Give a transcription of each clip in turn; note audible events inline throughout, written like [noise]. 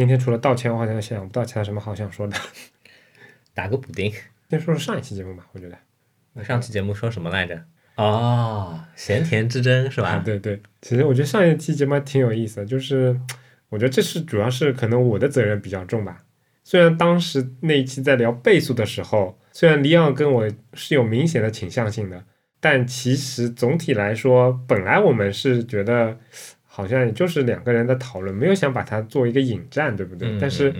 今天除了道歉，我好像想不到其他什么好想说的。[laughs] 打个补丁，先说说上一期节目吧，我觉得。上期节目说什么来着？哦，咸甜之争是吧？啊，对对。其实我觉得上一期节目还挺有意思的，就是我觉得这是主要是可能我的责任比较重吧。虽然当时那一期在聊倍速的时候，虽然李昂跟我是有明显的倾向性的，但其实总体来说，本来我们是觉得好像也就是两个人在讨论，没有想把它做一个引战，对不对？但是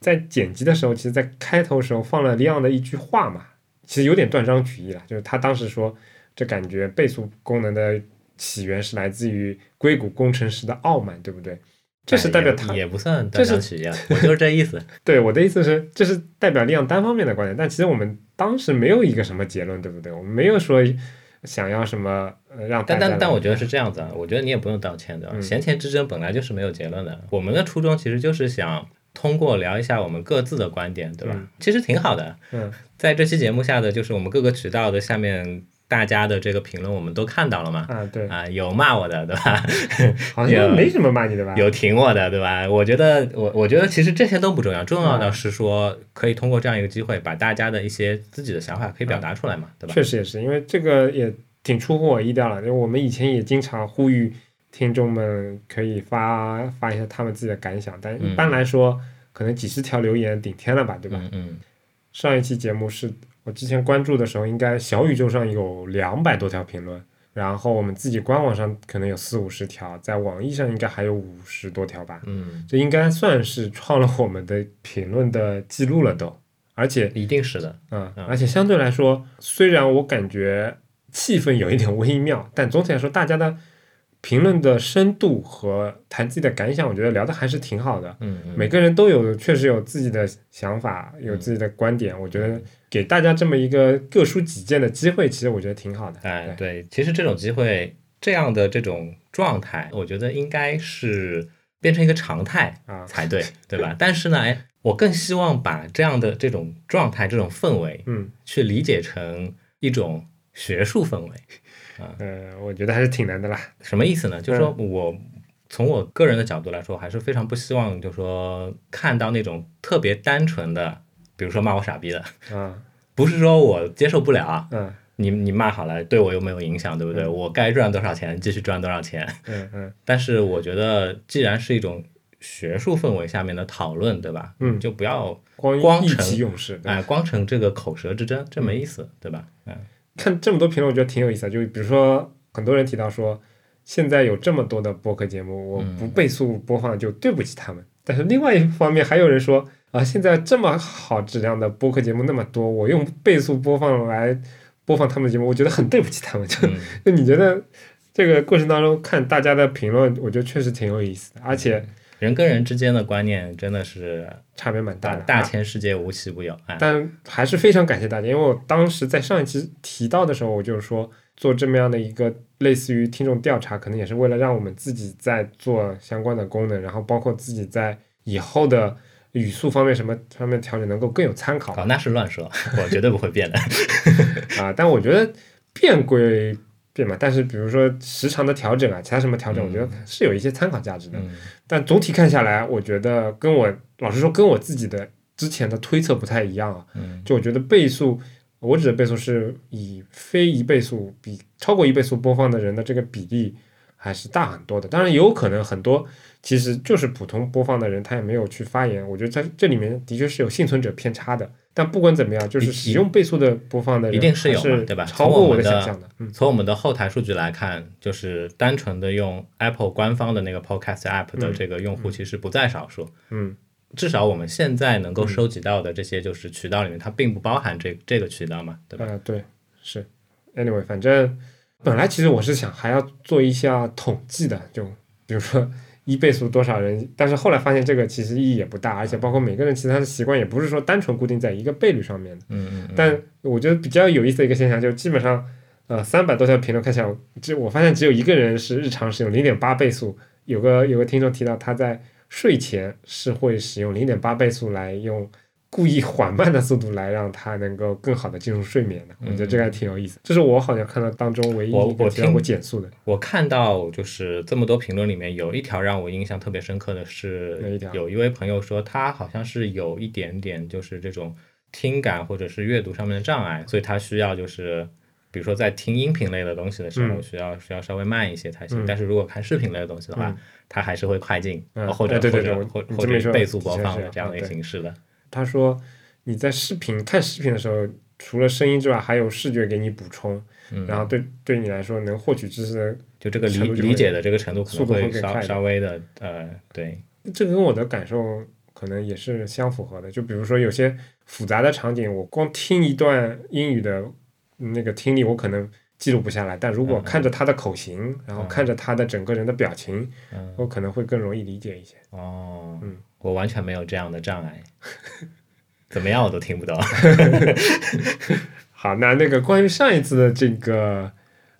在剪辑的时候，其实，在开头时候放了李昂的一句话嘛，其实有点断章取义了，就是他当时说，这感觉倍速功能的起源是来自于硅谷工程师的傲慢，对不对？这是代表他也不算断章取义，我就是这意思。[laughs] 对我的意思是，这是代表利昂单方面的观点，但其实我们当时没有一个什么结论，对不对？我们没有说想要什么让。但但但我觉得是这样子啊，我觉得你也不用道歉的。闲钱之争本来就是没有结论的，我们的初衷其实就是想通过聊一下我们各自的观点，对吧？其实挺好的。嗯，在这期节目下的就是我们各个渠道的下面。大家的这个评论我们都看到了嘛？啊，对啊，有骂我的，对吧？[laughs] 好像没什么骂你的吧？有挺我的，对吧？我觉得，我我觉得其实这些都不重要，重要的是说可以通过这样一个机会，把大家的一些自己的想法可以表达出来嘛，对吧？确实也是，因为这个也挺出乎我意料了，因为我们以前也经常呼吁听众们可以发发一下他们自己的感想，但一般来说，可能几十条留言顶天了吧，对吧？嗯。上一期节目是。我之前关注的时候，应该小宇宙上有两百多条评论，然后我们自己官网上可能有四五十条，在网易上应该还有五十多条吧。嗯，这应该算是创了我们的评论的记录了都，而且一定是的，嗯，而且相对来说，虽然我感觉气氛有一点微妙，但总体来说，大家的。评论的深度和谈自己的感想，我觉得聊的还是挺好的。嗯，每个人都有确实有自己的想法，有自己的观点。我觉得给大家这么一个各抒己见的机会，其实我觉得挺好的。哎，对，其实这种机会，这样的这种状态，我觉得应该是变成一个常态啊才对，[laughs] 对吧？但是呢，哎，我更希望把这样的这种状态、这种氛围，嗯，去理解成一种学术氛围。啊，我觉得还是挺难的啦。什么意思呢？就是说我从我个人的角度来说，还是非常不希望，就是说看到那种特别单纯的，比如说骂我傻逼的。嗯，不是说我接受不了。嗯，你你骂好了，对我又没有影响，对不对？我该赚多少钱，继续赚多少钱。嗯嗯。但是我觉得，既然是一种学术氛围下面的讨论，对吧？嗯，就不要光光成用事，哎，光成这个口舌之争，这没意思，对吧？嗯。看这么多评论，我觉得挺有意思的。就比如说，很多人提到说，现在有这么多的播客节目，我不倍速播放就对不起他们。但是另外一方面，还有人说啊，现在这么好质量的播客节目那么多，我用倍速播放来播放他们的节目，我觉得很对不起他们。就 [laughs] 就你觉得这个过程当中看大家的评论，我觉得确实挺有意思的，而且。人跟人之间的观念真的是差别蛮大的，大千世界无奇不有。但还是非常感谢大家，因为我当时在上一期提到的时候，我就是说做这么样的一个类似于听众调查，可能也是为了让我们自己在做相关的功能，然后包括自己在以后的语速方面什么方面调整能够更有参考。哦，那是乱说，我绝对不会变的。[laughs] 啊，但我觉得变归。变嘛？但是比如说时长的调整啊，其他什么调整，我觉得是有一些参考价值的。但总体看下来，我觉得跟我老实说，跟我自己的之前的推测不太一样啊。就我觉得倍速，我指的倍速是以非一倍速比超过一倍速播放的人的这个比例还是大很多的。当然，有可能很多其实就是普通播放的人，他也没有去发言。我觉得在这里面的确是有幸存者偏差的。但不管怎么样，就是使用倍速的播放的一定是有嘛，对吧？超过我的想象的。从我们的后台数据来看，就是单纯的用 Apple 官方的那个 Podcast App 的这个用户其实不在少数。嗯，至少我们现在能够收集到的这些就是渠道里面，它并不包含这这个渠道嘛，对吧？啊，对，是。Anyway，反正本来其实我是想还要做一下统计的，就比如说。一倍速多少人？但是后来发现这个其实意义也不大，而且包括每个人其他的习惯也不是说单纯固定在一个倍率上面的。嗯嗯。但我觉得比较有意思的一个现象，就基本上，呃，三百多条评论看下来，就我发现只有一个人是日常使用零点八倍速。有个有个听众提到他在睡前是会使用零点八倍速来用故意缓慢的速度来让它能够更好的进入睡眠的。我觉得这个还挺有意思。这是我好像看到当中唯一一个听过减速的。我看到就是这么多评论里面有一条让我印象特别深刻的是条，有一位朋友说他好像是有一点点就是这种听感或者是阅读上面的障碍，所以他需要就是。比如说在听音频类的东西的时候，嗯需要需要稍微慢一些才行。嗯但是如果看视频类的东西的话，嗯它还是会快进，嗯或者、或者或者倍速播放的这样的一个形式的。他说你在视频看视频的时候，除了声音之外，还有视觉给你补充，嗯。然后对对你来说能获取知识的就这个理理解的这个程度可能会会稍更快稍微的呃，对，这跟我的感受可能也是相符合的。就比如说有些复杂的场景，我光听一段英语的那个听力，我可能记录不下来，但如果看着他的口型，然后嗯。看着他的整个人的表情，嗯，我可能会更容易理解一些。哦，嗯我完全没有这样的障碍，[laughs] 怎么样我都听不到。[laughs] 好，那那个关于上一次的这个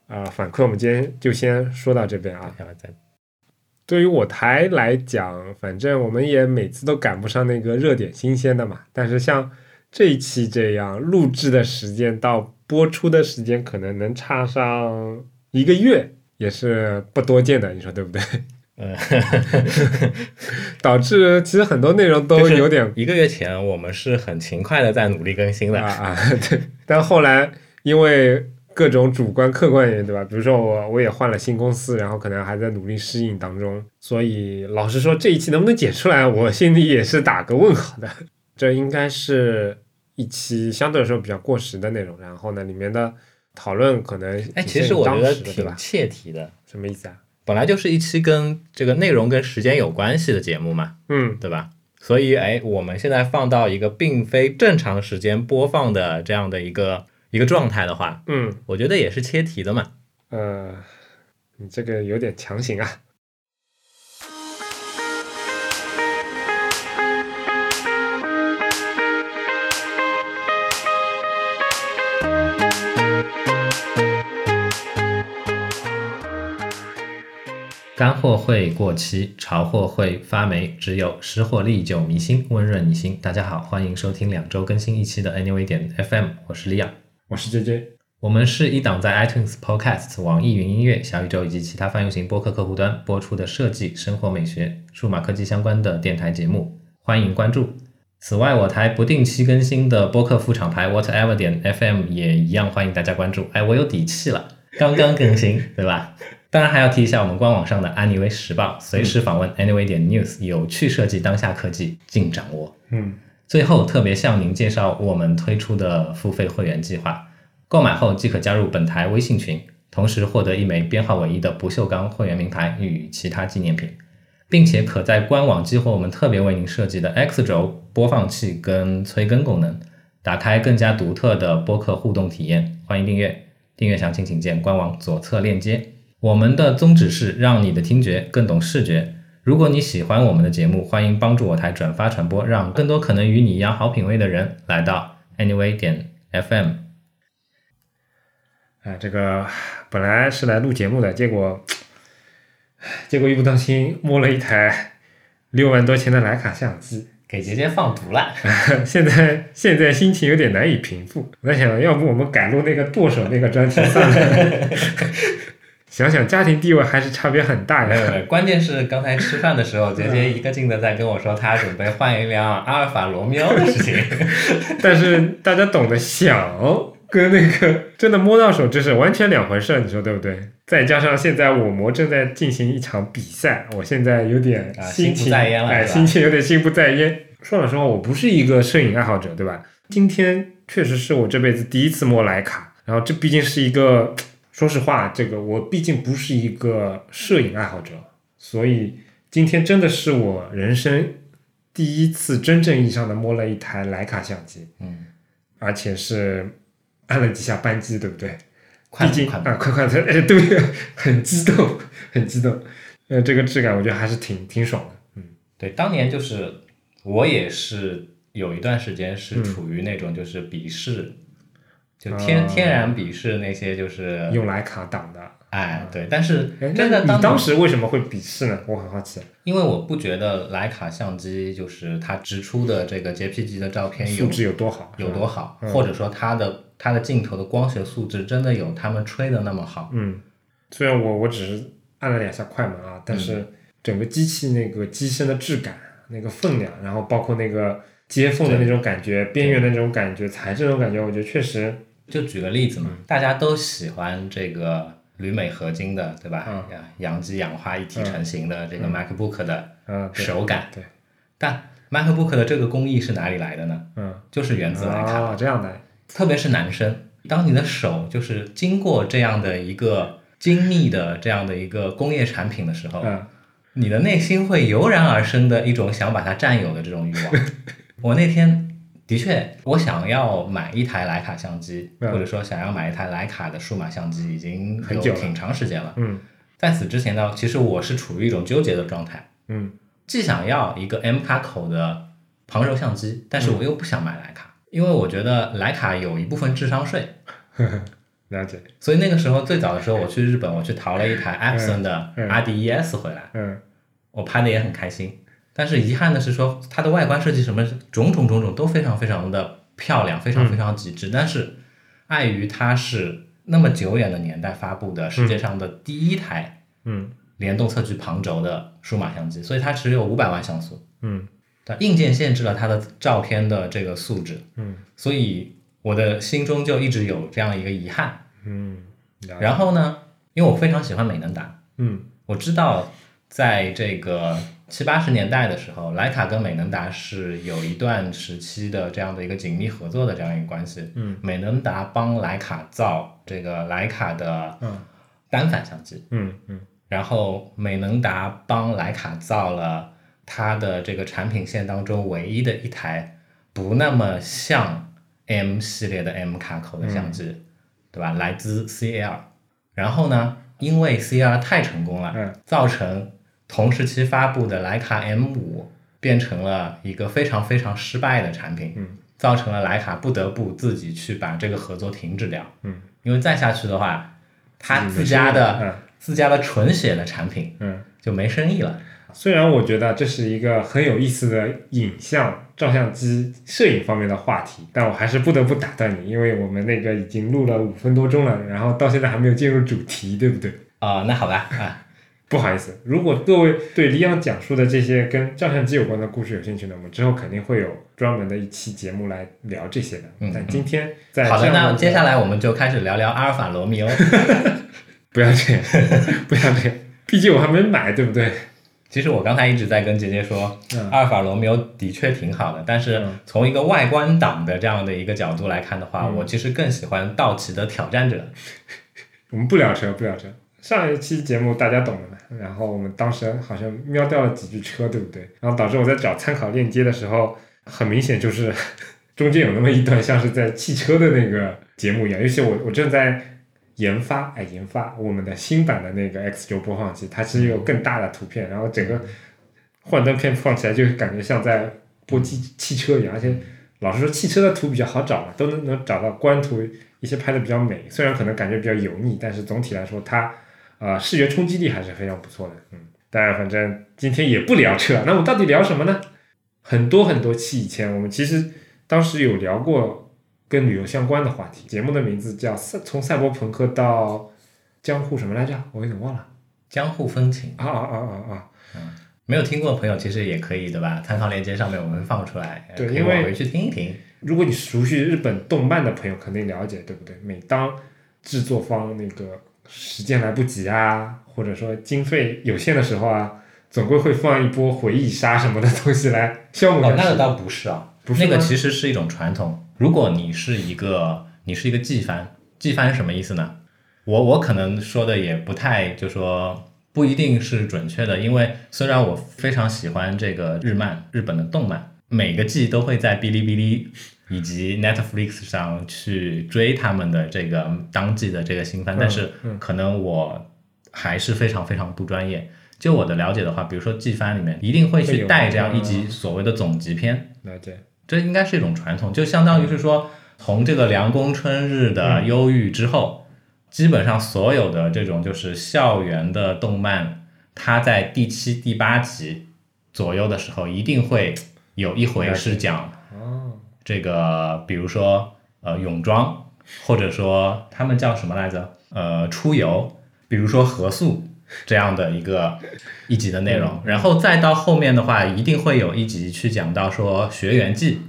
呃反馈，我们今天就先说到这边啊。然后再对于我台来讲，反正我们也每次都赶不上那个热点新鲜的嘛。但是像这一期这样，录制的时间到播出的时间可能能差上一个月，也是不多见的，你说对不对？呃，[laughs] 导致其实很多内容都有点一个月前我们是很勤快的在努力更新的，啊啊，[laughs] 对。但后来因为各种主观客观原因，对吧？比如说我我也换了新公司，然后可能还在努力适应当中，所以老实说这一期能不能剪出来，我心里也是打个问号的。[laughs] 这应该是一期相对来说比较过时的内容，然后呢，里面的讨论可能哎，其实我觉得？挺切题的。什么意思啊？本来就是一期跟这个内容跟时间有关系的节目嘛，嗯，对吧？所以，哎，我们现在放到一个并非正常时间播放的这样的一个一个状态的话，嗯，我觉得也是切题的嘛。呃，你这个有点强行啊。干货会过期，潮货会发霉，只有湿货历久弥新，温润你心。大家好，欢迎收听两周更新一期的 Anyway 点 FM，我是李亚。我是 J J，我们是一档在 iTunes Podcast、网易云音乐、小宇宙以及其他泛用型播客客户端播出的设计、生活美学、数码科技相关的电台节目，欢迎关注。此外，我台不定期更新的播客副厂牌 Whatever 点 FM 也一样欢迎大家关注。哎，我有底气了，刚刚更新，对吧？当然还要提一下我们官网上的安妮微时报，随时访问 Anyway 点 News，有趣设计当下科技尽掌握。嗯，最后特别向您介绍我们推出的付费会员计划，购买后即可加入本台微信群，同时获得一枚编号唯一的不锈钢会员名牌与其他纪念品，并且可在官网激活我们特别为您设计的 X 轴播放器跟催更功能，打开更加独特的播客互动体验。欢迎订阅，订阅详情请见官网左侧链接。我们的宗旨是让你的听觉更懂视觉。如果你喜欢我们的节目，欢迎帮助我台转发传播，让更多可能与你一样好品味的人来到 Anyway 点 FM。哎，这个本来是来录节目的，结果，结果一不当心摸了一台六万多钱的徕卡相机，给杰杰放毒了。[laughs] 现在现在心情有点难以平复。我在想，要不我们改录那个剁手那个专题算了。[laughs] 想想家庭地位还是差别很大呀。没有没有，关键是刚才吃饭的时候，杰杰一个劲的在跟我说他准备换一辆阿尔法罗密欧的事情。[laughs] 但是大家懂得想跟那个真的摸到手，这是完全两回事儿，你说对不对？再加上现在我魔正在进行一场比赛，我现在有点啊心情、心不在焉了哎，心情有点心不在焉。说老实话，我不是一个摄影爱好者，对吧？今天确实是我这辈子第一次摸徕卡，然后这毕竟是一个，说实话，这个我毕竟不是一个摄影爱好者，所以今天真的是我人生第一次真正意义上的摸了一台徕卡相机。嗯，而且是按了几下扳机，对不对？快快毕竟啊，快快的，哎，对，很激动，很激动。呃，这个质感我觉得还是挺挺爽的。嗯对，当年就是我也是有一段时间是嗯处于那种就是鄙视，就天、啊天然鄙视那些就是用徕卡挡的。哎对，但是哎，真的那你当时时为什么会鄙视呢？我很好奇。因为我不觉得徕卡相机就是它直出的这个 JPG 的照片有素质有多好？有多好，嗯或者说它的它的镜头的光学素质真的有他们吹的那么好。嗯，虽然我我只是按了两下快门啊，但是整个机器那个机身的质感、那个分量，然后包括那个接缝的那种感觉、边缘的那种感觉、材质那种感觉，我觉得确实，就举个例子嘛，嗯。大家都喜欢这个铝镁合金的，对吧？嗯。阳阳极氧化一体成型的这个嗯。MacBook 的嗯，对手感，对，但 MacBook 的这个工艺是哪里来的呢？嗯，就是源自来看，啊，这样的，特别是男生，当你的手就是经过这样的一个精密的这样的一个工业产品的时候，嗯。你的内心会油然而生的一种想把它占有的这种欲望。[laughs] 我那天的确，我想要买一台徕卡相机，嗯或者说想要买一台徕卡的数码相机，已经很久挺长时间了。嗯在此之前呢，其实我是处于一种纠结的状态，嗯既想要一个 M 卡口的旁轴相机，但是我又不想买徕卡，因为我觉得徕卡有一部分智商税。[laughs] 了解，所以那个时候最早的时候，我去日本，我去淘了一台 Epson 的嗯 RDES 回来。嗯我拍的也很开心。但是遗憾的是说，它的外观设计什么种种种种都非常非常的漂亮，非常非常极致。但是碍于它是那么久远的年代发布的世界上的第一台嗯。联动测距旁轴的数码相机，所以它只有五百万像素，嗯。它硬件限制了它的照片的这个素质，嗯。所以我的心中就一直有这样一个遗憾。嗯，然后呢，因为我非常喜欢美能达，嗯。我知道，在这个七八十年代的时候，徕卡跟美能达是有一段时期的这样的一个紧密合作的这样一个关系。嗯美能达帮徕卡造这个徕卡的嗯单反相机，嗯嗯然后美能达帮徕卡造了它的这个产品线当中唯一的一台不那么像 M 系列的 M 卡口的相机，对吧？来自 CL。然后呢，因为 CL 太成功了，嗯造成同时期发布的徕卡 M 五变成了一个非常非常失败的产品，嗯造成了徕卡不得不自己去把这个合作停止掉，嗯，因为再下去的话，他自家的、嗯自家的纯血的产品嗯。就没生意了。虽然我觉得这是一个很有意思的影像、照相机、摄影方面的话题，但我还是不得不打断你，因为我们那个已经录了五分多钟了，然后到现在还没有进入主题，对不对？啊、那好吧，啊，不好意思，如果各位对李阳讲述的这些跟照相机有关的故事有兴趣呢，我们之后肯定会有专门的一期节目来聊这些的。嗯但今天在好的，那接下来我们就开始聊聊阿尔法罗密欧。[laughs] 不要这样，不要这样，毕竟我还没买，对不对？其实我刚才一直在跟杰杰说，嗯阿尔法罗密欧的确挺好的，但是嗯从一个外观党的这样的一个角度来看的话，嗯我其实更喜欢道奇的挑战者。[laughs] 我们不聊车，不聊车。上一期节目大家懂的嘛，然后我们当时好像瞄掉了几句车，对不对？然后导致我在找参考链接的时候，很明显就是 [laughs] 中间有那么一段像是在汽车的那个节目一样，尤其我 [laughs] 我正在研发，哎，研发我们的新版的那个 X 九播放器，它其实有更大的图片，然后整个幻灯片放起来就感觉像在播机汽车一样，而且老实说，汽车的图比较好找嘛，都能能找到官图，一些拍的比较美，虽然可能感觉比较油腻，但是总体来说它呃视觉冲击力还是非常不错的。嗯，但反正今天也不聊车，那我们到底聊什么呢？很多很多期以前，我们其实当时有聊过跟旅游相关的话题，节目的名字叫《赛从赛博朋克到江户什么来着？我有点忘了。江户风情，啊啊啊啊啊！没有听过的朋友其实也可以，对吧？参考链接上面我们放出来，对因为回去听一听。如果你熟悉日本动漫的朋友肯定了解，对不对？每当制作方那个时间来不及啊，或者说经费有限的时候啊，总归会放一波回忆杀什么的东西来消磨哦。那个倒不是啊，不是那个其实是一种传统。如果你是一个你是一个季番，季番是什么意思呢？我我可能说的也不太，就说不一定是准确的，因为虽然我非常喜欢这个日漫，日本的动漫，每个季都会在哔哩哔哩以及 Netflix 上去追他们的这个当季的这个新番，嗯但是嗯可能我还是非常非常不专业。就我的了解的话，比如说季番里面一定会去带这样一集嗯所谓的总集篇，了解，这应该是一种传统，就相当于是说，从这个凉宫春日的忧郁之后，基本上所有的这种就是校园的动漫，它在第七、第八集左右的时候，一定会有一回是讲哦，这个，比如说呃泳装，或者说他们叫什么来着？呃，出游，比如说合宿这样的一个一集的内容，然后再到后面的话，一定会有一集去讲到说学员记，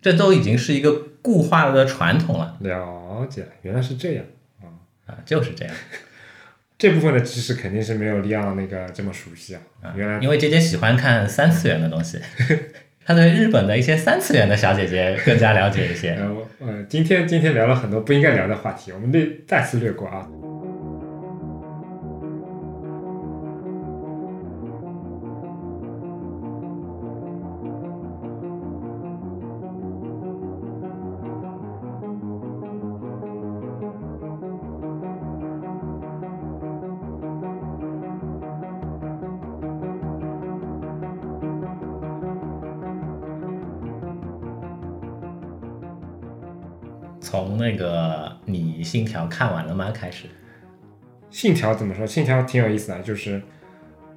这都已经是一个固化的传统了了解，原来是这样。啊啊，就是这样 [laughs] 这部分的知识肯定是没有利昂那个这么熟悉啊。啊原来，因为姐姐喜欢看三次元的东西，[laughs] 他对日本的一些三次元的小姐姐更加了解一些。嗯，今天今天聊了很多不应该聊的话题，我们略再次略过啊。那个你信条看完了吗？开始，信条怎么说？信条挺有意思的，就是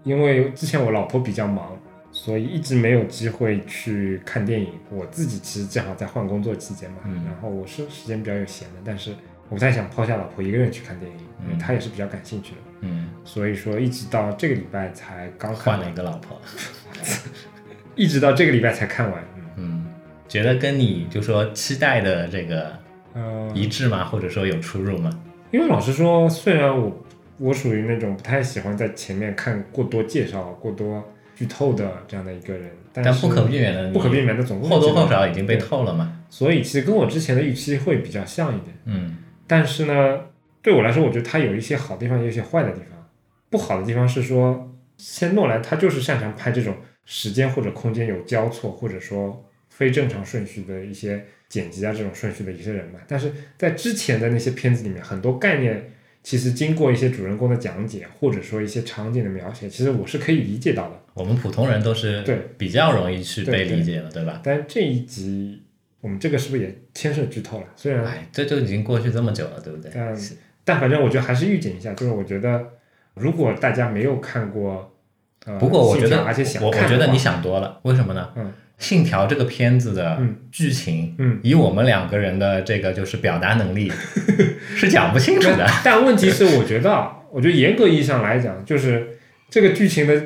因为之前我老婆比较忙，所以一直没有机会去看电影。我自己其实正好在换工作期间嘛，嗯然后我是时间比较有闲的，但是我不太想抛下老婆一个人去看电影，因为嗯她也是比较感兴趣的。嗯，所以说一直到这个礼拜才刚看换了，一个老婆，[laughs] 一直到这个礼拜才看完。嗯，嗯，觉得跟你就说期待的这个呃，一致吗？或者说有出入吗？因为老实说，虽然我我属于那种不太喜欢在前面看过多介绍、过多剧透的这样的一个人，但不可避免的，不可避免的总共或多或少已经被透了嘛。所以其实跟我之前的预期会比较像一点。嗯但是呢，对我来说，我觉得它有一些好地方，也有一些坏的地方。不好的地方是说，先诺兰他就是擅长拍这种时间或者空间有交错，或者说非正常顺序的一些剪辑啊这种顺序的一些人嘛。但是在之前的那些片子里面，很多概念其实经过一些主人公的讲解，或者说一些场景的描写，其实我是可以理解到的。我们普通人都是对比较容易去被理解的，对吧？但这一集我们这个是不是也牵涉剧透了？虽然哎，这就已经过去这么久了，对不对？但但反正我觉得还是预警一下，就是我觉得如果大家没有看过，呃，不过我觉得而且想我觉得你想多了，为什么呢？嗯信条这个片子的嗯剧情，嗯以我们两个人的这个就是表达能力 [laughs] 是讲不清楚的。但问题是，我觉得啊，[laughs] 我觉得严格意义上来讲，就是这个剧情的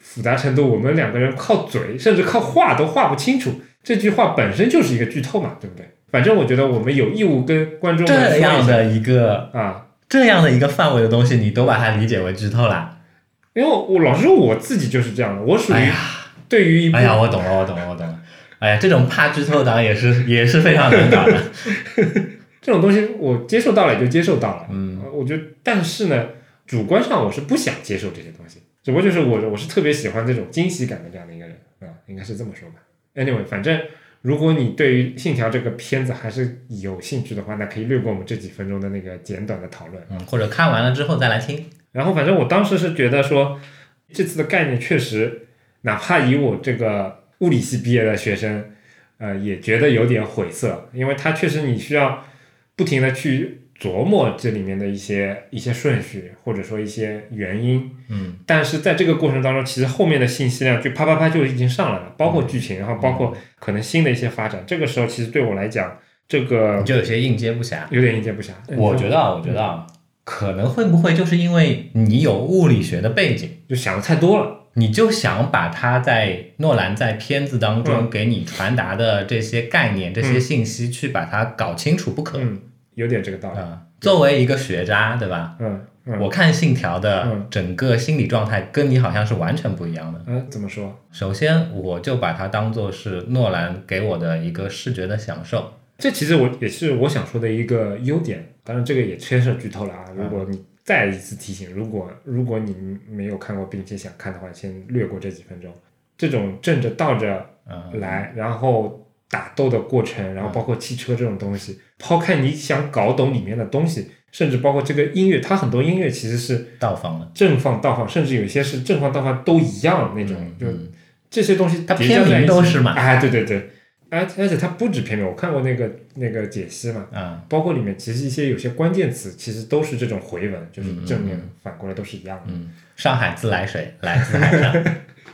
复杂程度，我们两个人靠嘴甚至靠画都画不清楚。这句话本身就是一个剧透嘛，对不对？反正我觉得我们有义务跟观众们这样的一个啊，这样的一个范围的东西，你都把它理解为剧透啦？因为我老实说我自己就是这样的，我属于对于一部哎呀，我懂了，我懂了，我懂了。哎呀，这种怕剧透党也是 [laughs] 也是非常难搞的。[laughs] 这种东西，我接受到了也就接受到了。嗯呃，我觉得，但是呢，主观上我是不想接受这些东西，只不过就是我我是特别喜欢这种惊喜感的这样的一个人啊、应该是这么说吧。Anyway，反正如果你对于《信条》这个片子还是有兴趣的话，那可以略过我们这几分钟的那个简短的讨论。嗯，或者看完了之后再来听。然后，反正我当时是觉得说，这次的概念确实，哪怕以我这个物理系毕业的学生，呃，也觉得有点晦涩，因为它确实你需要不停的去琢磨这里面的一些一些顺序，或者说一些原因。嗯但是在这个过程当中，其实后面的信息量就啪啪啪就已经上来了，包括剧情，然后包括可能新的一些发展。这个时候，其实对我来讲，这个就有些应接不暇。有点应接不暇。我觉得啊，我觉得啊，可能会不会就是因为你有物理学的背景，就想的太多了。你就想把他在诺兰在片子当中给你传达的这些概念、这些信息去把它搞清楚不可嗯，有点这个道理。啊。作为一个学渣，对吧？嗯嗯我看《信条》的嗯整个心理状态跟你好像是完全不一样的。嗯，怎么说？首先，我就把它当做是诺兰给我的一个视觉的享受。这其实我也是我想说的一个优点，当然这个也牵涉剧透了啊。如果你再一次提醒，如果如果你没有看过并且想看的话，先略过这几分钟。这种正着倒着嗯，来，然后打斗的过程，然后包括汽车这种东西，抛开你想搞懂里面的东西，甚至包括这个音乐，它很多音乐其实是倒放的。正放倒放，甚至有些是正放倒放都一样那种，就这些东西它叠加在一起片名都是嘛。哎，对对对，而而且它不止片面，我看过那个那个解析嘛，嗯包括里面其实一些有些关键词其实都是这种回文，就是正面嗯反过来都是一样的。嗯，上海自来水，来自海上。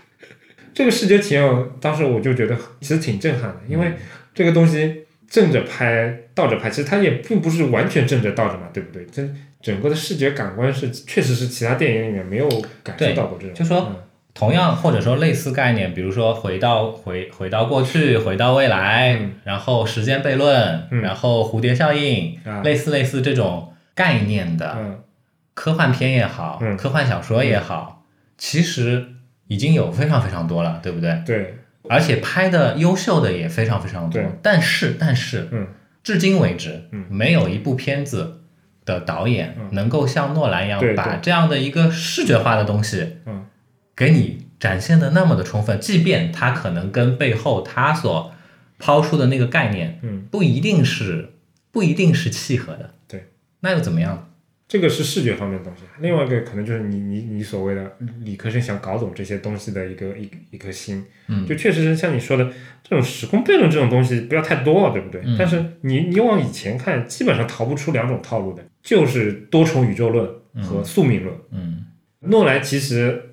[laughs] 这个视觉体验，我当时我就觉得其实挺震撼的，因嗯为这个东西正着拍、倒着拍，其实它也并不是完全正着倒着嘛，对不对？这整个的视觉感官是确实是其他电影里面没有感受到过这种。就说嗯同样或者说类似概念，比如说回到回回到过去，回到未来，嗯。然后时间悖论，嗯。然后蝴蝶效应，啊。类似类似这种概念的嗯。科幻片也好，嗯。科幻小说也好，其实已经有非常非常多了，对不对？对，而且拍的优秀的也非常非常多。但是但是，嗯。至今为止，嗯。没有一部片子的导演嗯。能够像诺兰一样把这样的一个视觉化的东西，嗯，给你展现的那么的充分，即便它可能跟背后它所抛出的那个概念，嗯，不一定是不一定是契合的，对，那又怎么样？这个是视觉方面的东西，另外一个可能就是你你你所谓的理科生想搞懂这些东西的一个一一颗心，嗯就确实是像你说的这种时空悖论这种东西不要太多了，对不对？嗯但是你你往以前看，基本上逃不出两种套路的，就是多重宇宙论和宿命论。嗯诺兰其实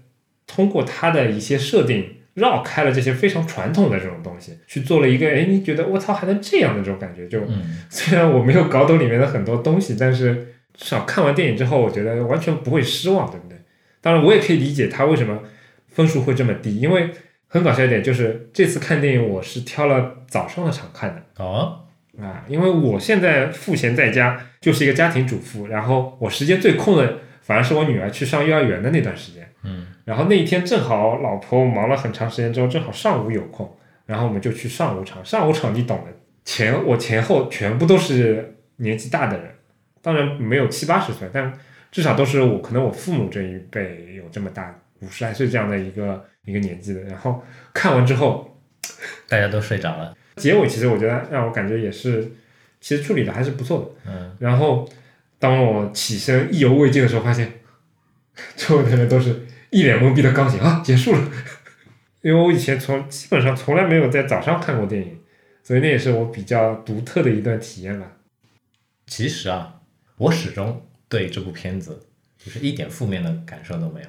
通过它的一些设定。绕开了这些非常传统的这种东西，去做了一个，哎，你觉得我操还能这样的这种感觉，就嗯 [laughs] 虽然我没有搞懂里面的很多东西，但是至少看完电影之后，我觉得完全不会失望，对不对？当然，我也可以理解他为什么分数会这么低，因为很搞笑一点就是这次看电影我是挑了早上的场看的哦啊，因为我现在赋闲在家，就是一个家庭主妇，然后我时间最空的反而是我女儿去上幼儿园的那段时间。嗯然后那一天正好老婆忙了很长时间之后，正好上午有空，然后我们就去上午场。上午场你懂的，前我前后全部都是年纪大的人，当然没有七八十岁，但至少都是我可能我父母这一辈有这么大五十来岁这样的一个一个年纪的。然后看完之后，大家都睡着了。结尾其实我觉得让我感觉也是，其实处理的还是不错的。嗯然后当我起身意犹未尽的时候，发现 [laughs] 周围的人都是一脸懵逼的钢琴啊，结束了。[laughs] 因为我以前从基本上从来没有在早上看过电影，所以那也是我比较独特的一段体验吧。其实啊，我始终对这部片子就是一点负面的感受都没有，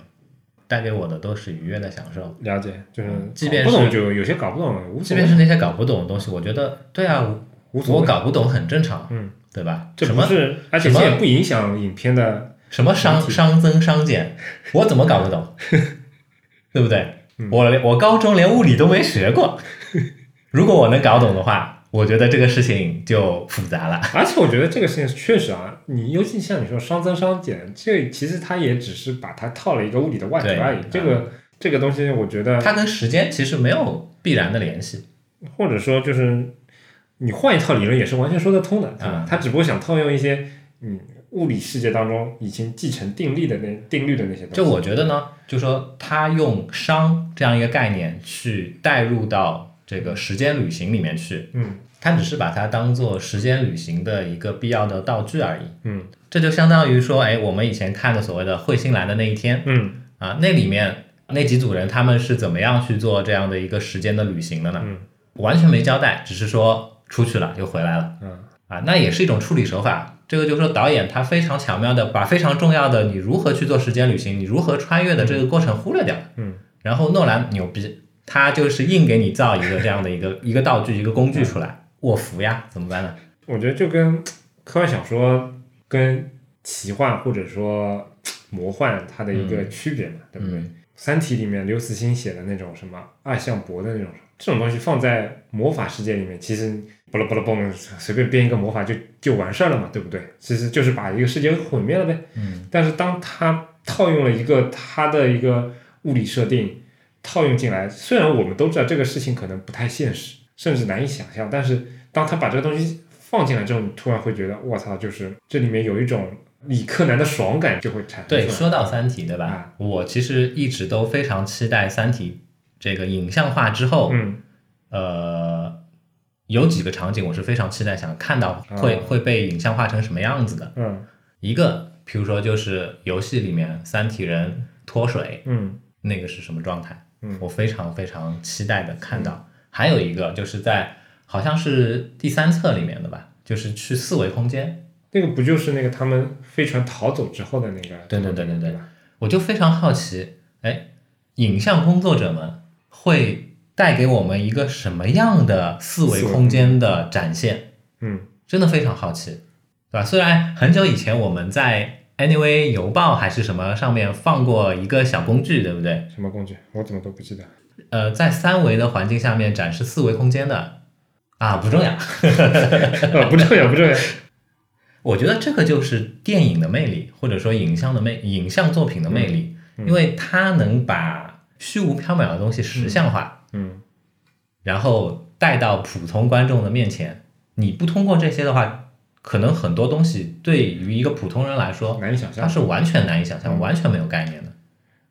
带给我的都是愉悦的享受。了解，就是嗯即便搞不懂就有些搞不懂，即便是那些搞不懂的东西，我觉得对啊，我无所谓。搞不懂很正常，嗯，对吧？这什么不是，而且这也不影响影片的。什么熵整体熵增商减，我怎么搞不懂？[laughs] 对不对？嗯我连我高中连物理都没学过，[laughs] 如果我能搞懂的话，我觉得这个事情就复杂了。而且我觉得这个事情确实啊，你尤其像你说熵增熵减，这其实它也只是把它套了一个物理的外壳而已。这个这个东西，我觉得它跟时间其实没有必然的联系。或者说就是你换一套理论也是完全说得通的，对吧嗯？他只不过想套用一些嗯物理世界当中已经继承定律的那定律的那些东西。就我觉得呢，就说他用熵这样一个概念去带入到这个时间旅行里面去，嗯他只是把它当做时间旅行的一个必要的道具而已。嗯这就相当于说，哎，我们以前看的所谓的彗星来的那一天嗯啊，那里面那几组人他们是怎么样去做这样的一个时间的旅行的呢？嗯完全没交代，只是说出去了又回来了嗯啊，那也是一种处理手法。这个就是说导演他非常巧妙的把非常重要的你如何去做时间旅行，你如何穿越的这个过程忽略掉了。嗯然后诺兰牛逼，他就是硬给你造一个这样的一个 [laughs] 一个道具一个工具出来，卧服呀，怎么办呢？我觉得就跟科幻小说跟奇幻或者说魔幻它的一个区别嘛，对不对？嗯三体》里面刘慈欣写的那种什么二向箔的那种，这种东西放在魔法世界里面，其实巴拉巴拉嘣，随便编一个魔法就就完事儿了嘛，对不对？其实就是把一个世界毁灭了呗。嗯但是当他套用了一个他的一个物理设定套用进来，虽然我们都知道这个事情可能不太现实，甚至难以想象，但是当他把这个东西放进来之后，你突然会觉得，我操，就是这里面有一种理科男的爽感就会产生。对，说到《三体》，对吧？啊我其实一直都非常期待《三体》这个影像化之后，嗯呃，有几个场景我是非常期待想看到会、哦会被影像化成什么样子的。嗯一个，比如说就是游戏里面三体人脱水，嗯那个是什么状态？嗯我非常非常期待的看到。还有一个就是在好像是第三册里面的吧，就是去四维空间。那个不就是那个他们飞船逃走之后的那个？对对对对对？我就非常好奇，哎，影像工作者们会带给我们一个什么样的四维空间的展现？嗯，真的非常好奇，对吧？虽然很久以前我们在 Anyway 邮报还是什么上面放过一个小工具，对不对？什么工具？我怎么都不记得。呃，在三维的环境下面展示四维空间的啊，不重要，[laughs] 不重要，不重要。我觉得这个就是电影的魅力，或者说影像的魅，影像作品的魅力，因为它能把虚无缥缈的东西实像化，嗯，然后带到普通观众的面前。你不通过这些的话，可能很多东西对于一个普通人来说难以想象，他是完全难以想象，完全没有概念的。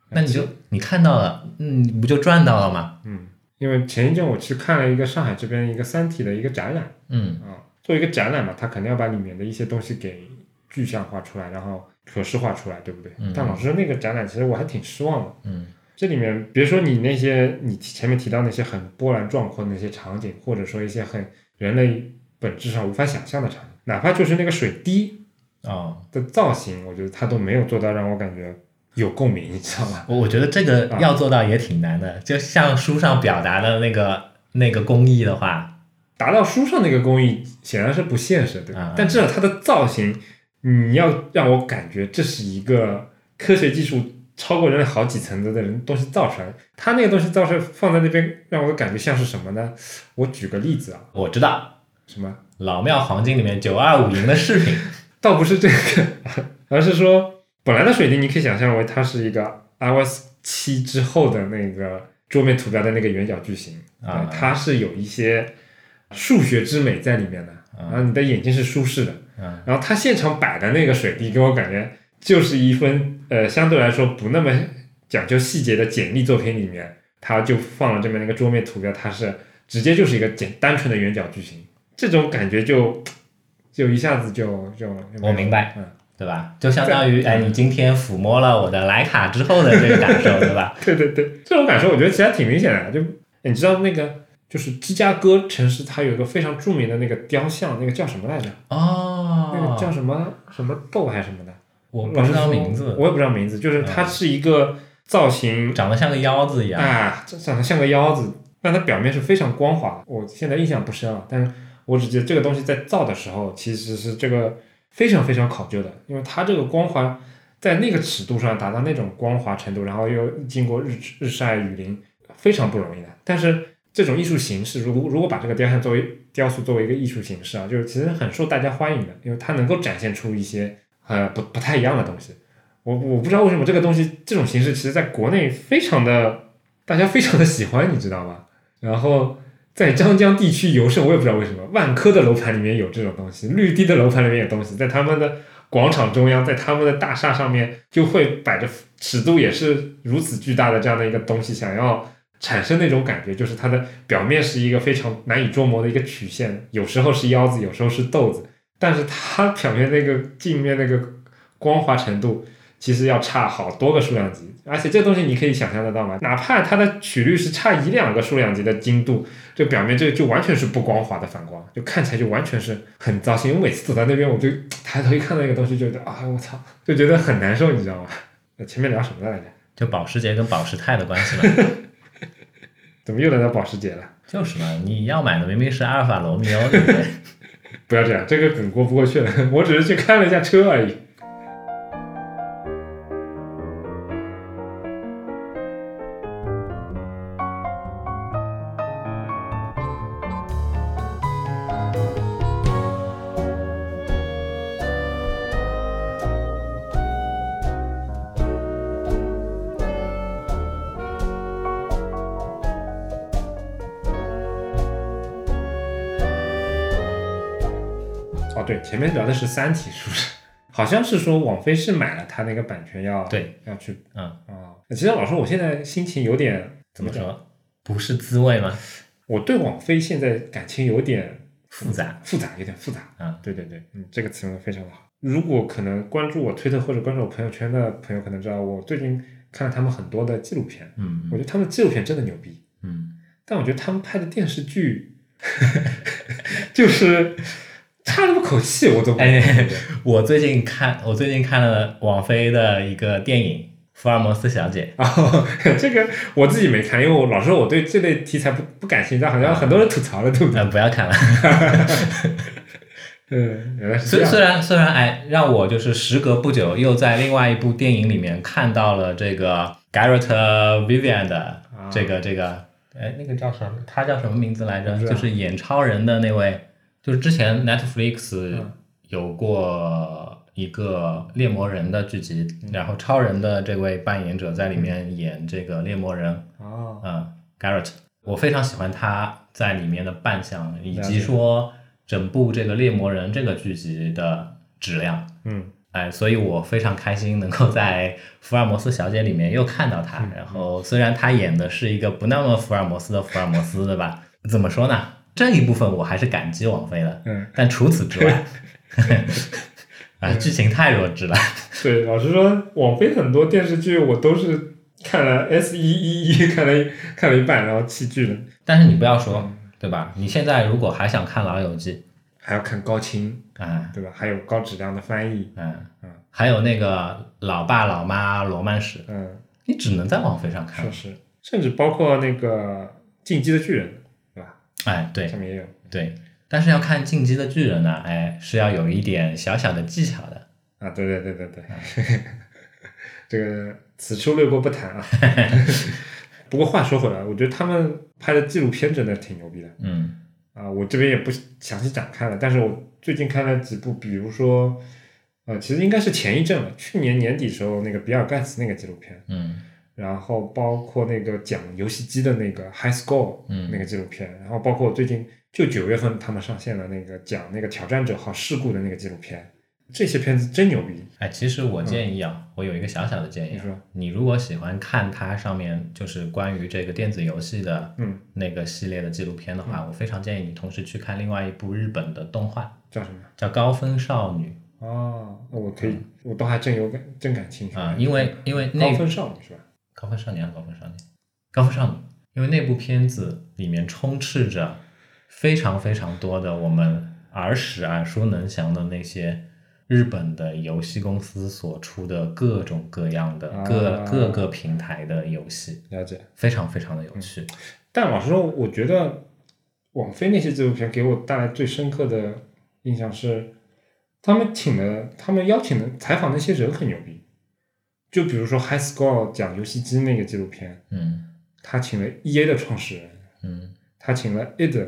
那你就你看到了，嗯，你不就赚到了吗？嗯，因为前一阵我去看了一个上海这边一个三体的一个展览，嗯啊，做一个展览嘛，他肯定要把里面的一些东西给具象化出来，然后可视化出来，对不对？嗯但老师说那个展览其实我还挺失望的，嗯这里面别说你那些你前面提到那些很波澜壮阔的那些场景，或者说一些很人类本质上无法想象的场景，哪怕就是那个水滴啊，的造型，我觉得它都没有做到让我感觉有共鸣，你知道吗？[laughs] 我我觉得这个啊要做到也挺难的，就像书上表达的那个那个工艺的话，达到书上那个工艺显然是不现实，对吧？啊但至少它的造型，你要让我感觉这是一个科学技术超过人类好几层次的人东西造出来的。他那个东西造出来放在那边，让我感觉像是什么呢？我举个例子啊，我知道。什么？老庙黄金里面九二五银的饰品，[laughs] 倒不是这个，[laughs] 而是说本来的水滴，你可以想象为它是一个 iOS 七之后的那个桌面图标的那个圆角矩形啊。它是有一些数学之美在里面的，然后你的眼睛是舒适的，嗯然后他现场摆的那个水滴，给我感觉就是一份呃相对来说不那么讲究细节的简历作品里面，他就放了这么一个桌面图标，它是直接就是一个简单纯的圆角矩形，这种感觉就就一下子就就我明白嗯，对吧？就相当于在哎，你今天抚摸了我的徕卡之后的这个感受，对吧？[laughs] 对对对，这种感受我觉得其实还挺明显的，就你知道那个。就是芝加哥城市，它有一个非常著名的那个雕像，那个叫什么来着？哦，那个叫什么什么豆还是什么的？我不知道名字，我也不知道名字，就是它是一个造型长得像个腰子一样。啊，这长得像个腰子，但它表面是非常光滑的。我现在印象不深啊，但是我只记得这个东西在造的时候，其实是这个非常非常考究的，因为它这个光滑在那个尺度上达到那种光滑程度，然后又经过日日晒雨淋，非常不容易的。但是这种艺术形式，如果如果把这个雕像作为雕塑作为一个艺术形式啊，就是其实很受大家欢迎的，因为它能够展现出一些呃不不太一样的东西。我我不知道为什么这个东西这种形式，其实在国内非常的大家非常的喜欢，你知道吗？然后在张江地区尤甚，我也不知道为什么，万科的楼盘里面有这种东西，绿地的楼盘里面有东西，在他们的广场中央，在他们的大厦上面就会摆着尺度也是如此巨大的这样的一个东西，想要产生那种感觉，就是它的表面是一个非常难以捉摸的一个曲线，有时候是腰子，有时候是豆子，但是它表面那个镜面那个光滑程度。其实要差好多个数量级，而且这东西你可以想象得到吗？哪怕它的曲率是差一两个数量级的精度，这表面这就完全是不光滑的反光，就看起来就完全是很糟心。我每次走到那边，我就抬头一看到那个东西，就觉得啊，我操，就觉得很难受，你知道吗？那前面聊什么来着？就保时捷跟保时泰的关系嘛。[laughs] 怎么又来到保时捷了？就是嘛，你要买的明明是阿尔法罗密欧，对不对？[laughs] 不要这样，这个梗过不过去了。[laughs] 我只是去看了一下车而已。前面聊的是《三体》，是不是？[laughs] 好像是说网飞是买了他那个版权要对要去嗯，啊。其实老师，我现在心情有点？怎么说？不是滋味吗？我对网飞现在感情有点复杂。复杂，有点复杂。啊，对对对，嗯，这个词用的非常的好。如果可能关注我推特或者关注我朋友圈的朋友，可能知道我最近看了他们很多的纪录片，嗯我觉得他们纪录片真的牛逼，嗯但我觉得他们拍的电视剧 [laughs] 就是差那么口气，我都不 [laughs] 哎，我最近看，我最近看了王菲的一个电影《福尔摩斯小姐哦，[laughs] 这个我自己没看，因为我老实说我对这类题材不不感兴趣，但好像很多人吐槽了，对不》，对？呃，不要看了。[laughs] 嗯，原来是这虽样。虽然虽然哎，让我就是时隔不久又在另外一部电影里面看到了这个 Garrett Vivian 的这个、这个，哎，那个叫什么？他叫什么名字来着？就是演超人的那位，就是之前 Netflix 嗯有过一个猎魔人的剧集，然后超人的这位扮演者在里面演这个猎魔人，哦，嗯，Garrett，我非常喜欢他在里面的扮相，以及说整部这个猎魔人这个剧集的质量。嗯，哎，所以我非常开心能够在《福尔摩斯小姐》里面又看到他。嗯然后虽然他演的是一个不那么福尔摩斯的福尔摩斯，对吧？怎么说呢？这一部分我还是感激王菲的。嗯，但除此之外，[laughs] 啊，剧情太弱智了。对，老实说，网飞很多电视剧我都是看了 S 一一一看了看了一半，然后弃剧了，但是你不要说，对吧？你现在如果还想看《老友记还要看高清，》，啊，对吧？还有高质量的翻译，嗯嗯还有那个老爸老妈罗曼史，嗯，你只能在网飞上看是。是，甚至包括那个《进击的巨人》？哎，对上面也有。对，但是要看《进击的巨人》呢，哎，是要有一点小小的技巧的。啊，对对对对对，[laughs] 这个此处略过不谈啊。[laughs] 不过话说回来，我觉得他们拍的纪录片真的挺牛逼的嗯啊。我这边也不详细展开了，但是我最近看了几部，比如说，呃，其实应该是前一阵了，去年年底时候那个比尔盖茨那个纪录片，嗯然后包括那个讲游戏机的那个 High Score 嗯那个纪录片，然后包括最近就九月份他们上线的那个讲那个挑战者号事故的那个纪录片，这些片子真牛逼。哎，其实我建议啊，我有一个小小的建议啊你说，你如果喜欢看它上面就是关于这个电子游戏的嗯，那个系列的纪录片的话，我非常建议你同时去看另外一部日本的动画，叫什么？叫《高分少女哦，那我可以，我倒还真有感，真感兴趣》啊、因为因为那高分少女是吧？高分少年高分少年？高分少女，因为那部片子里面充斥着非常非常多的我们儿时耳熟能详的那些日本的游戏公司所出的各种各样的各、啊各个平台的游戏，了解。非常非常的有趣。但老实说，我觉得网飞那些纪录片给我带来最深刻的印象是，他们请的，他们邀请的采访那些人很牛逼。就比如说《High Score》讲游戏机那个纪录片，嗯。他请了 E A 的创始人，嗯。他请了 id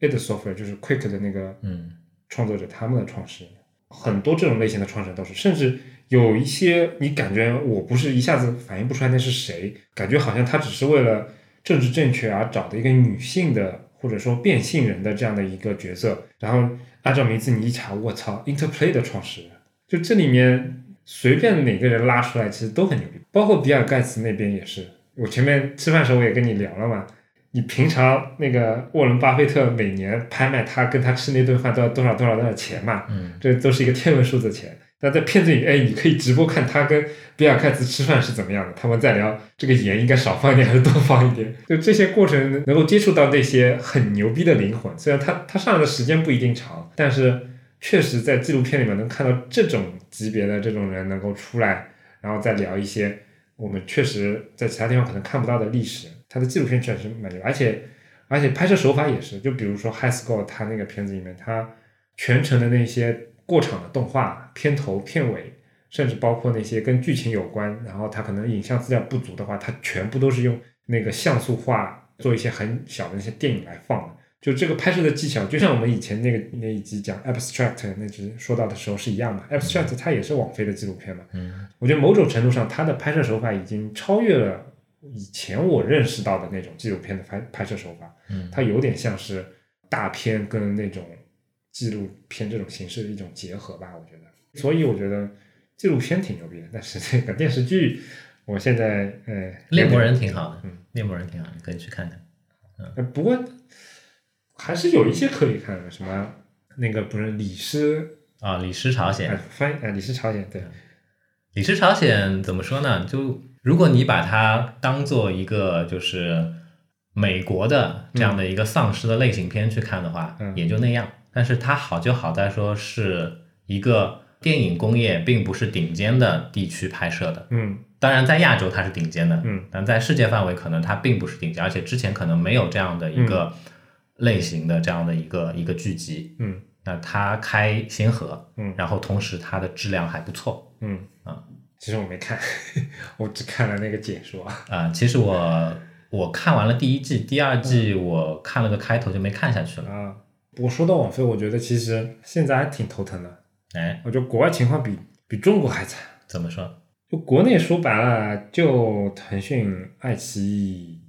id Software，就是 Quick 的那个嗯。创作者，他们的创始人，很多这种类型的创始人都是，甚至有一些你感觉我不是一下子反应不出来那是谁，感觉好像他只是为了政治正确而找的一个女性的或者说变性人的这样的一个角色，然后按照名字你一查，我操，Interplay 的创始人，就这里面随便哪个人拉出来，其实都很牛逼，包括比尔盖茨那边也是。我前面吃饭的时候我也跟你聊了嘛，你平常那个沃伦巴菲特每年拍卖他跟他吃那顿饭都要多少多少多少钱嘛，嗯这都是一个天文数字钱。那在片子里，哎，你可以直播看他跟比尔盖茨吃饭是怎么样的，他们在聊这个盐应该少放一点还是多放一点。就这些过程能够接触到那些很牛逼的灵魂，虽然他他上来的时间不一定长，但是确实在纪录片里面能看到这种级别的这种人能够出来，然后再聊一些我们确实在其他地方可能看不到的历史。他的纪录片确实蛮牛，而且而且拍摄手法也是，就比如说《High School》他那个片子里面，他全程的那些过场的动画、片头、片尾，甚至包括那些跟剧情有关，然后他可能影像资料不足的话，他全部都是用那个像素化做一些很小的那些电影来放的。就这个拍摄的技巧，就像我们以前那个那一集讲 Abstract 那集说到的时候是一样的。Abstract 它也是网飞的纪录片嘛，嗯我觉得某种程度上，它的拍摄手法已经超越了以前我认识到的那种纪录片的拍拍摄手法。嗯它有点像是大片跟那种纪录片这种形式的一种结合吧，我觉得。所以我觉得纪录片挺牛逼的，但是这个电视剧，我现在呃，猎魔人挺好的，嗯，猎魔人挺好，你可以去看看。嗯，不过还是有一些可以看的，什么那个不是李师啊、李氏朝鲜。哎，翻啊哎李氏朝鲜对，李氏朝鲜怎么说呢？就如果你把它当做一个就是美国的这样的一个丧尸的类型片去看的话，嗯。也就那样。但是它好就好在说是一个电影工业并不是顶尖的地区拍摄的，嗯。当然在亚洲它是顶尖的，嗯。但在世界范围可能它并不是顶尖，而且之前可能没有这样的一个类型的这样的一个一个剧集。嗯那它开先河，嗯然后同时它的质量还不错嗯啊。其实我没看，[laughs] 我只看了那个解说。啊、其实我我看完了第一季，第二嗯季我看了个开头就没看下去了。啊，不过说到网飞，我觉得其实现在还挺头疼的。哎，我觉得国外情况比比中国还惨。怎么说？就国内说白了，就腾讯、爱奇艺、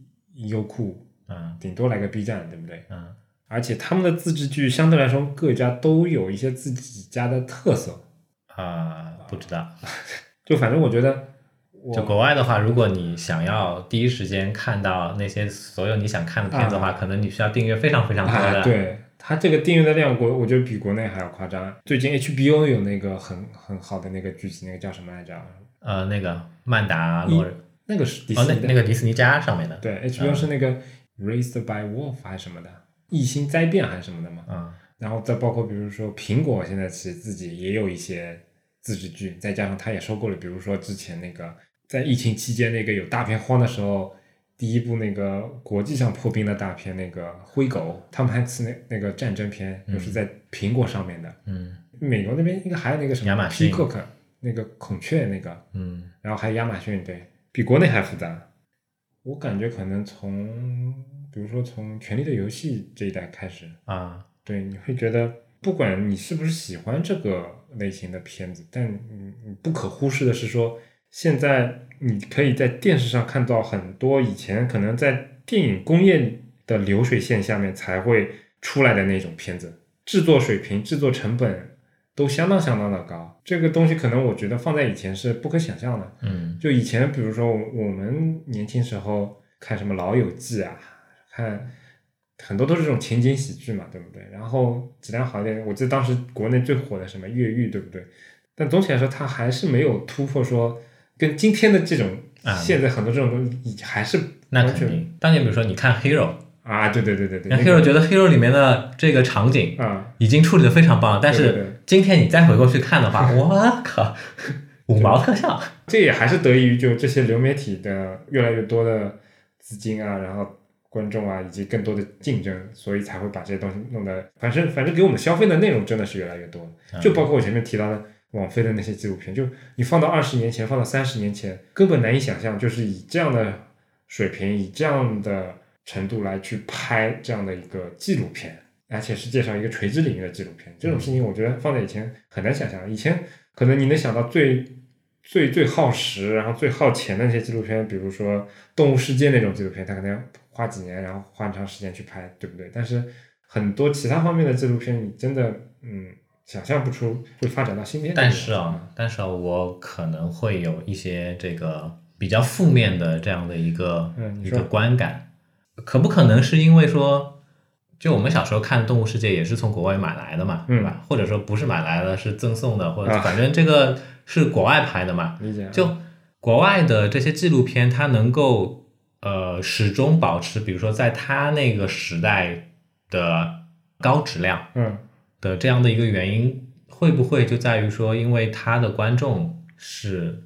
优酷，嗯顶多来个 B 站，对不对？嗯而且他们的自制剧相对来说，各家都有一些自己家的特色。啊、不知道。[laughs] 就反正我觉得我，就国外的话，如果你想要第一时间看到那些所有你想看的片子的话，可能你需要订阅非常非常多的。啊，对它这个订阅的量，国我觉得比国内还要夸张。最近 HBO 有那个很很好的那个剧集，那个叫什么来着？呃，那个曼达洛人，那个是迪哦，那士尼的，那个迪士尼家上面的。对 HBO 是那个 Raised by Wolf 还是什么的，异星灾变还是什么的嘛。嗯然后再包括比如说苹果现在其实自己也有一些自制剧，再加上它也收购了，比如说之前那个在疫情期间那个有大片荒的时候，第一部那个国际上破冰的大片那个灰狗，他们还吃那那个战争片，又是在苹果上面的。嗯美国那边应该还有那个什么 Peacock 那个孔雀那个，嗯然后还有亚马逊，对比国内还复杂。我感觉可能从比如说从《权力的游戏》这一代开始，啊。对，你会觉得不管你是不是喜欢这个类型的片子，但你你不可忽视的是说，现在你可以在电视上看到很多以前可能在电影工业的流水线下面才会出来的那种片子，制作水平、制作成本都相当相当的高。这个东西可能我觉得放在以前是不可想象的。嗯就以前，比如说我我们年轻时候看什么《老友记》啊，看很多都是这种情景喜剧嘛，对不对？然后质量好一点，我记得当时国内最火的什么《越狱》，对不对？但总体来说，它还是没有突破说跟今天的这种、啊现在很多这种东西还是那肯定。当年比如说你看 Hero，啊，对对对对对，Hero 觉得 Hero 里面的这个场景啊，已经处理的非常棒了，但对对对是今天你再回过去看的话，[laughs] 我靠，五毛特效。这也还是得益于就这些流媒体的越来越多的资金啊，然后观众啊，以及更多的竞争，所以才会把这些东西弄得，反正反正给我们消费的内容真的是越来越多。就包括我前面提到的网飞的那些纪录片，就你放到二十年前，放到三十年前，根本难以想象，就是以这样的水平，以这样的程度来去拍这样的一个纪录片，而且是介绍一个垂直领域的纪录片，这种事情我觉得放在以前很难想象。以前可能你能想到最最最耗时，然后最耗钱的那些纪录片，比如说《动物世界》那种纪录片，它可能要花几年，然后花很长时间去拍，对不对？但是很多其他方面的纪录片，你真的嗯想象不出会发展到新天。但是啊，但是啊，我可能会有一些这个比较负面的这样的一个、嗯一个观感，可不可能是因为说，就我们小时候看《动物世界》也是从国外买来的嘛，嗯对吧？或者说不是买来的，是赠送的，或者啊反正这个是国外拍的嘛，理解。啊就国外的这些纪录片，它能够呃始终保持，比如说在它那个时代的高质量嗯。的这样的一个原因，会不会就在于说，因为它的观众是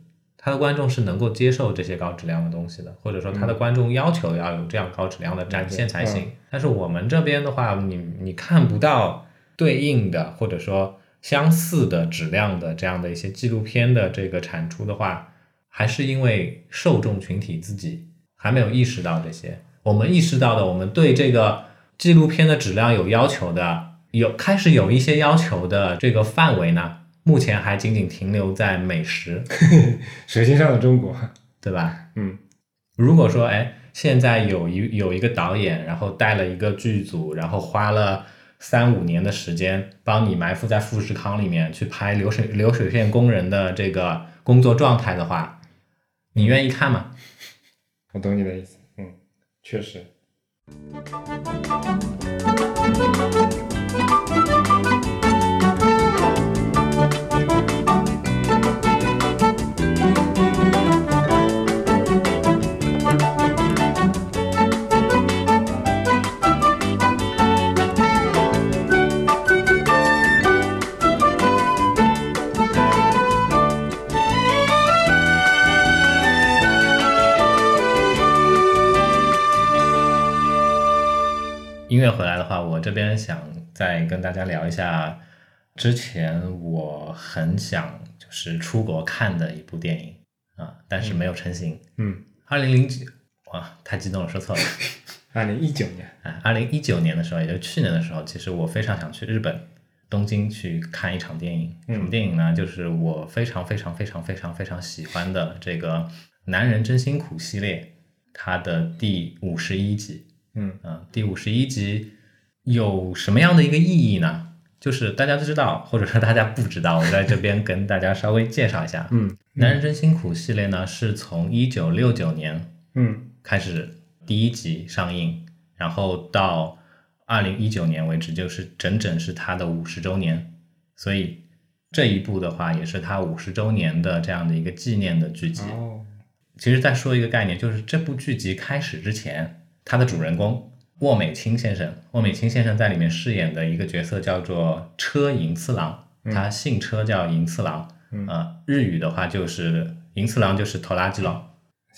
它的观众是能够接受这些高质量的东西的，或者说他的观众要求要有这样高质量的展现才行。但是我们这边的话，你你看不到对应的或者说相似的质量的这样的一些纪录片的这个产出的话，还是因为受众群体自己还没有意识到这些。我们意识到的，我们对这个纪录片的质量有要求的，有开始有一些要求的这个范围呢，目前还仅仅停留在美食，[laughs] 舌尖上的中国，对吧？嗯如果说，哎，现在有一有一个导演，然后带了一个剧组，然后花了三五年的时间，帮你埋伏在富士康里面去拍流水流水线工人的这个工作状态的话，你愿意看吗？[laughs] 我懂你的意思，嗯，确实。这边想再跟大家聊一下之前我很想就是出国看的一部电影啊，但是没有成型。嗯，二零零九哇，太激动了，说错了。[laughs] 二零一九年，啊，二零一九年的时候，也就是去年的时候，其实我非常想去日本东京去看一场电影。嗯什么电影呢？就是我非常非常非常非常非常喜欢的这个《男人真辛苦》系列，它的第五十一集。嗯嗯，第五十一集有什么样的一个意义呢？就是大家都知道，或者说大家不知道，我在这边跟大家稍微介绍一下。嗯男人真辛苦》系列呢，是从一九六九年嗯开始第一集上映，然后到二零一九年为止，就是整整是它的五十周年，所以这一部的话也是它五十周年的这样的一个纪念的剧集。哦，其实再说一个概念，就是这部剧集开始之前，它的主人公沃美清先生，沃美清先生在里面饰演的一个角色叫做车银次郎，他姓车叫银次郎，嗯。呃，日语的话就是银次郎就是拖拉机郎。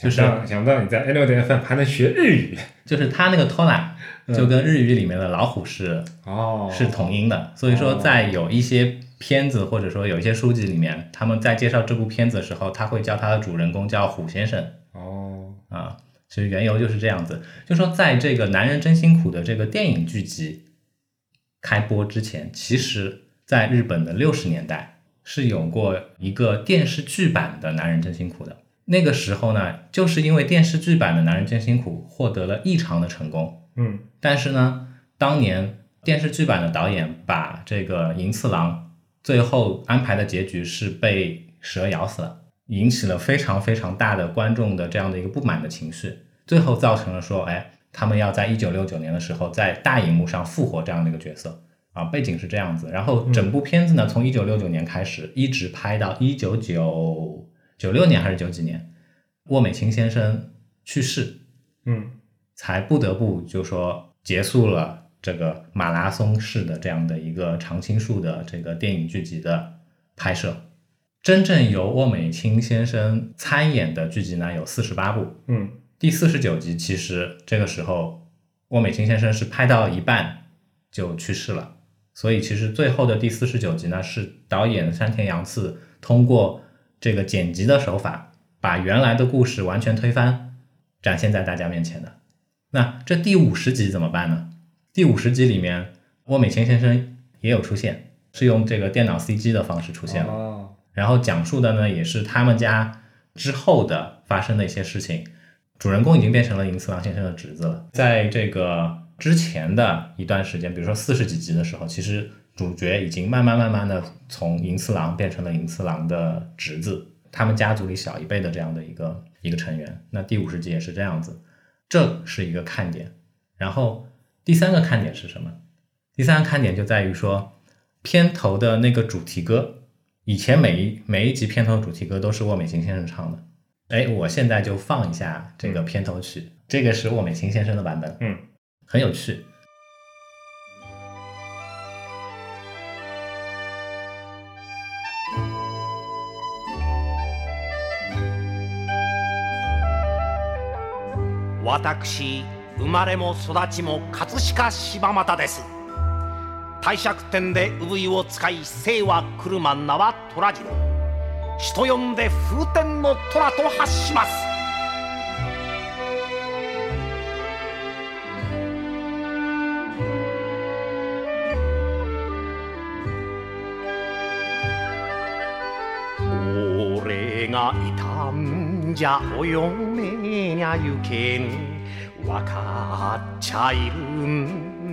就是想不到你在 A 六点 FM 还能学日语。就是他那个拖拉，就跟日语里面的老虎是、哦，是同音的，所以说在有一些片子或者说有一些书籍里面，他们在介绍这部片子的时候，他会叫他的主人公叫虎先生哦，啊。其实缘由就是这样子，就说在这个《男人真辛苦》的这个电影剧集开播之前，其实在日本的六十年代是有过一个电视剧版的《男人真辛苦》的。那个时候呢，就是因为电视剧版的《男人真辛苦》获得了异常的成功，嗯。但是呢，当年电视剧版的导演把这个银次郎最后安排的结局是被蛇咬死了，引起了非常非常大的观众的这样的一个不满的情绪，最后造成了说，哎，他们要在一九六九年的时候在大荧幕上复活这样的一个角色啊，背景是这样子，然后整部片子呢，从一九六九年开始一直拍到一九九九六年还是九几年，沃美清先生去世，嗯。才不得不就说结束了这个马拉松式的这样的一个常青树的这个电影剧集的拍摄。真正由沃美清先生参演的剧集呢有四十八部，嗯第四十九集其实这个时候沃美清先生是拍到一半就去世了，所以其实最后的第四十九集呢是导演山田洋次通过这个剪辑的手法，把原来的故事完全推翻，展现在大家面前的。那这第五十集怎么办呢？第五十集里面，沃美清先生也有出现，是用这个电脑 CG 的方式出现了。哦，然后讲述的呢也是他们家之后的发生的一些事情。主人公已经变成了银次郎先生的侄子了。在这个之前的一段时间，比如说四十几集的时候，其实主角已经慢慢慢慢的从银次郎变成了银次郎的侄子，他们家族里小一辈的这样的一个一个成员。那第五十集也是这样子，这是一个看点。然后第三个看点是什么？第三个看点就在于说，片头的那个主题歌，以前每一每一集片头的主题歌都是沃美清先生唱的。哎，我现在就放一下这个片头曲，这个是沃美清先生的版本，嗯，很有趣。私生まれも育ちも葛飾柴又です 帝釈天で産湯を使い姓は車名は虎次郎人呼んで風天の虎と発します。俺がいたんじゃお嫁にゃゆけんわかっちゃいるん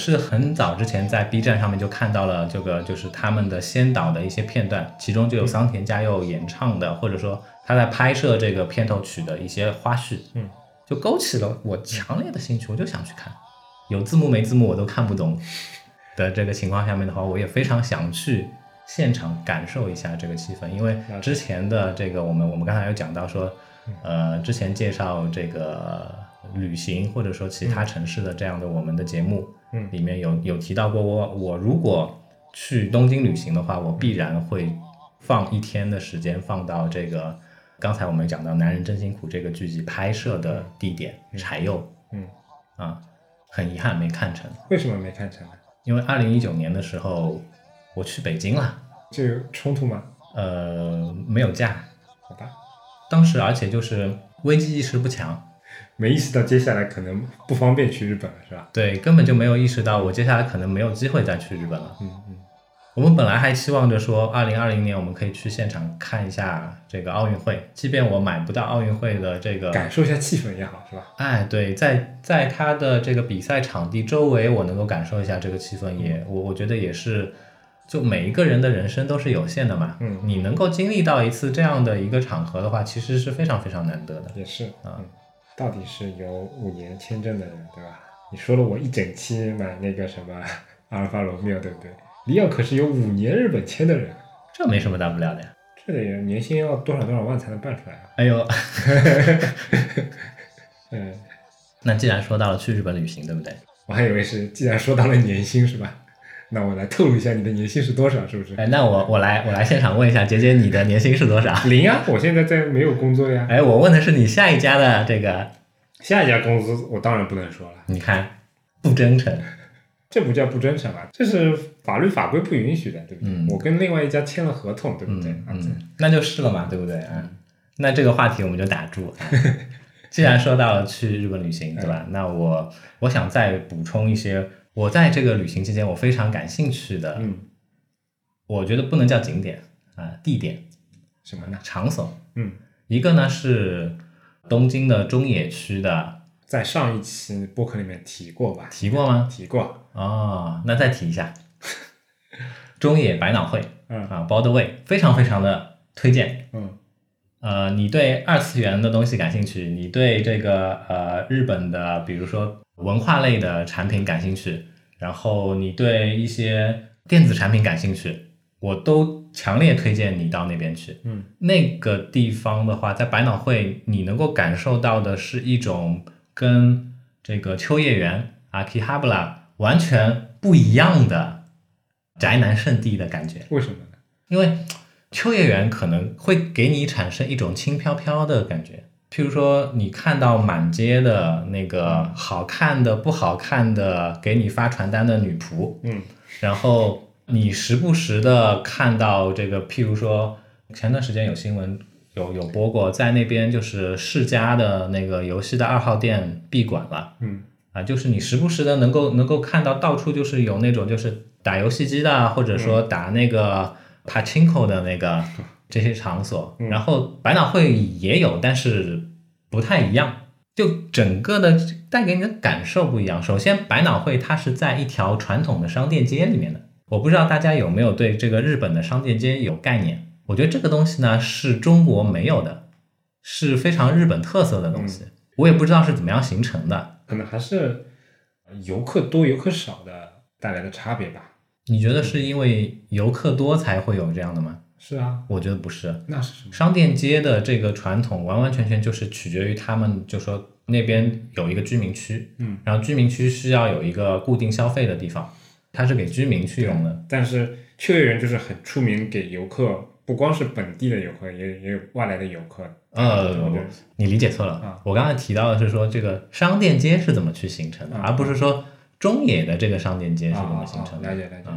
是很早之前在 B 站上面就看到了这个，就是他们的先导的一些片段，其中就有桑田佳佑演唱的，或者说他在拍摄这个片头曲的一些花絮，嗯，就勾起了我强烈的兴趣，我就想去看。有字幕没字幕我都看不懂的这个情况下面的话，我也非常想去现场感受一下这个气氛，因为之前的这个我们我们刚才有讲到说，呃，之前介绍这个旅行或者说其他城市的这样的我们的节目，嗯。里面有有提到过我我如果去东京旅行的话，我必然会放一天的时间放到这个刚才我们讲到《男人真辛苦》这个剧集拍摄的地点柴又嗯，啊，很遗憾没看成，为什么没看成呢？因为二零一九年的时候我去北京了，这有冲突吗？呃，没有假，好吧，当时而且就是危机意识不强，没意识到接下来可能不方便去日本了，是吧？对，根本就没有意识到我接下来可能没有机会再去日本了。嗯嗯，我们本来还期望着说，二零二零年我们可以去现场看一下这个奥运会，即便我买不到奥运会的这个，感受一下气氛也好，是吧？哎，对，在在他的这个比赛场地周围，我能够感受一下这个气氛也，我我觉得也是，就每一个人的人生都是有限的嘛，嗯你能够经历到一次这样的一个场合的话，其实是非常非常难得的。也是啊嗯，到底是有五年签证的人，对吧？你说了我一整期买那个什么阿尔法罗密欧，对不对？里奥可是有五年日本签的人，这没什么大不了的呀。这得年薪要多少多少万才能办出来啊？哎呦，[laughs] 嗯，那既然说到了去日本旅行，对不对？我还以为是，既然说到了年薪是吧？那我来透露一下你的年薪是多少，是不是？哎，那我我来我来现场问一下，姐姐你的年薪是多少？[laughs] 零啊！我现在在没有工作呀。哎，我问的是你下一家的这个，下一家公司我当然不能说了，你看不真诚。这不叫不真诚啊，这是法律法规不允许的，对不对？嗯我跟另外一家签了合同，对不对？嗯那就是了嘛，对不对？嗯，那这个话题我们就打住。啊 [laughs] 既然说到了去日本旅行，对吧？那我我想再补充一些，我在这个旅行期间我非常感兴趣的，嗯，我觉得不能叫景点啊、地点、什么呢？场所。嗯，一个呢是东京的中野区的，在上一期播客里面提过吧？提过吗？提过，哦，那再提一下，[laughs] 中野百脑汇嗯啊，包的味，非常非常的推荐。嗯呃，你对二次元的东西感兴趣，你对这个呃日本的，比如说文化类的产品感兴趣，然后你对一些电子产品感兴趣，我都强烈推荐你到那边去。嗯那个地方的话，在百脑汇，你能够感受到的是一种跟这个秋叶原、阿基哈布拉完全不一样的宅男圣地的感觉。为什么呢？因为秋叶原可能会给你产生一种轻飘飘的感觉，譬如说你看到满街的那个好看的、不好看的给你发传单的女仆，嗯。然后你时不时的看到这个，譬如说前段时间有新闻有有播过，在那边就是世嘉的那个游戏的二号店闭馆了。嗯。啊，就是你时不时的能够能够看到到处就是有那种就是打游戏机的啊，或者说打那个 pachinko 的那个这些场所，嗯然后百脑汇也有，但是不太一样，就整个的带给你的感受不一样。首先，百脑汇它是在一条传统的商店街里面的，我不知道大家有没有对这个日本的商店街有概念。我觉得这个东西呢是中国没有的，是非常日本特色的东西。我也不知道是怎么样形成的。可能还是游客多游客少的带来的差别吧。你觉得是因为游客多才会有这样的吗？是啊，我觉得不是。那是什么？商店街的这个传统完完全全就是取决于他们，就说那边有一个居民区，嗯，然后居民区需要有一个固定消费的地方，它是给居民去用的。但是秋叶原就是很出名给游客不光是本地的游客，也也有外来的游客。呃，你理解错了。啊我刚才提到的是说这个商店街是怎么去形成的，啊而不是说中野的这个商店街是怎么啊形成的。了解了解。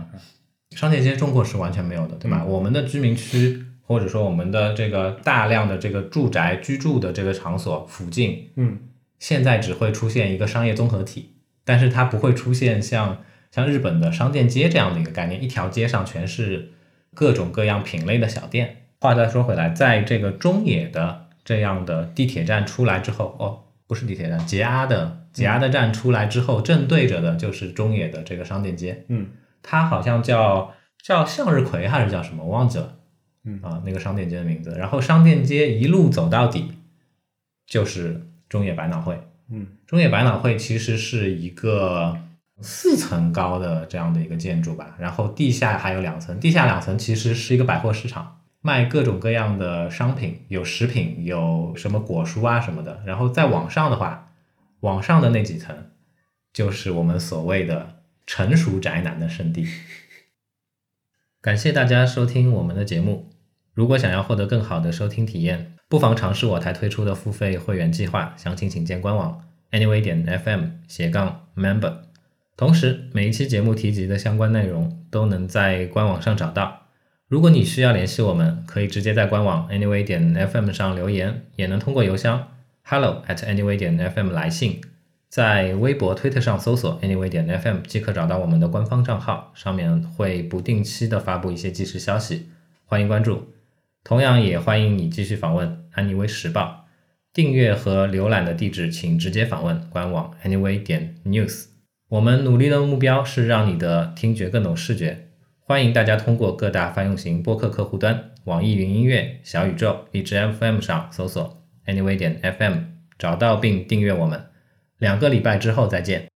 啊商店街中国是完全没有的，对吧？嗯我们的居民区或者说我们的这个大量的这个住宅居住的这个场所附近，嗯现在只会出现一个商业综合体，但是它不会出现像像日本的商店街这样的一个概念，一条街上全是各种各样品类的小店。话再说回来，在这个中野的这样的地铁站出来之后，哦，不是地铁站，捷阿的捷阿的站出来之后，正对着的就是中野的这个商店街。嗯它好像叫叫向日葵还是叫什么，我忘记了。嗯啊，那个商店街的名字。然后商店街一路走到底，就是中野百脑汇。嗯中野百脑汇其实是一个四层高的这样的一个建筑吧，然后地下还有两层，地下两层其实是一个百货市场，卖各种各样的商品，有食品，有什么果蔬啊什么的。然后再往上的话，往上的那几层就是我们所谓的成熟宅男的圣地。感谢大家收听我们的节目。如果想要获得更好的收听体验，不妨尝试我台推出的付费会员计划，详情请见官网 anyway 点 fm 斜杠 member。同时，每一期节目提及的相关内容都能在官网上找到。如果你需要联系我们，可以直接在官网 anyway 点 fm 上留言，也能通过邮箱 hello at anyway 点 fm 来信。在微博、推特上搜索 anyway 点 fm 即可找到我们的官方账号，上面会不定期的发布一些即时消息，欢迎关注。同样也欢迎你继续访问 anyway 时报，订阅和浏览的地址请直接访问官网 anyway 点 news。我们努力的目标是让你的听觉更懂视觉，欢迎大家通过各大泛用型播客客户端、网易云音乐、小宇宙、荔枝 FM 上搜索 anyway 点 FM，找到并订阅我们。两个礼拜之后再见。